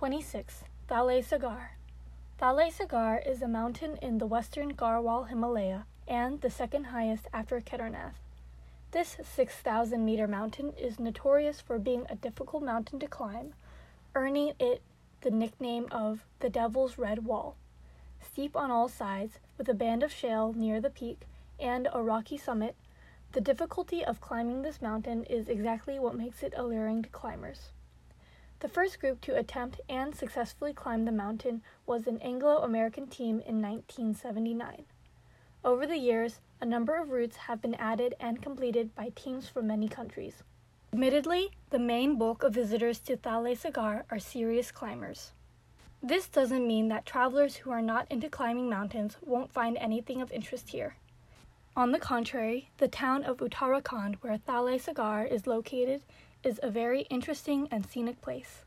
26. Thalay Sagar. Thalay Sagar is a mountain in the western Garhwal Himalaya and the second highest after Kedarnath. This 6,000 meter mountain is notorious for being a difficult mountain to climb, earning it the nickname of the Devil's Red Wall. Steep on all sides, with a band of shale near the peak and a rocky summit, the difficulty of climbing this mountain is exactly what makes it alluring to climbers. The first group to attempt and successfully climb the mountain was an Anglo American team in 1979. Over the years, a number of routes have been added and completed by teams from many countries. Admittedly, the main bulk of visitors to Thalay Sagar are serious climbers. This doesn't mean that travelers who are not into climbing mountains won't find anything of interest here. On the contrary, the town of Uttarakhand, where Thalay Sagar is located, is a very interesting and scenic place.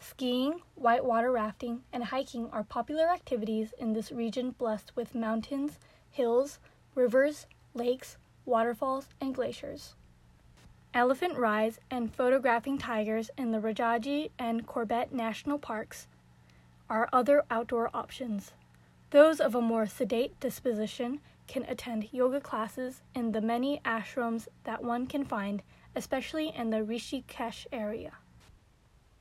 Skiing, whitewater rafting, and hiking are popular activities in this region blessed with mountains, hills, rivers, lakes, waterfalls, and glaciers. Elephant rides and photographing tigers in the Rajaji and Corbett National Parks are other outdoor options. Those of a more sedate disposition can attend yoga classes in the many ashrams that one can find, especially in the Rishikesh area.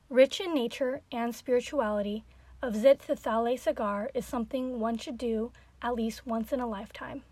Rich in nature and spirituality, a visit to Thalay Sagar is something one should do at least once in a lifetime.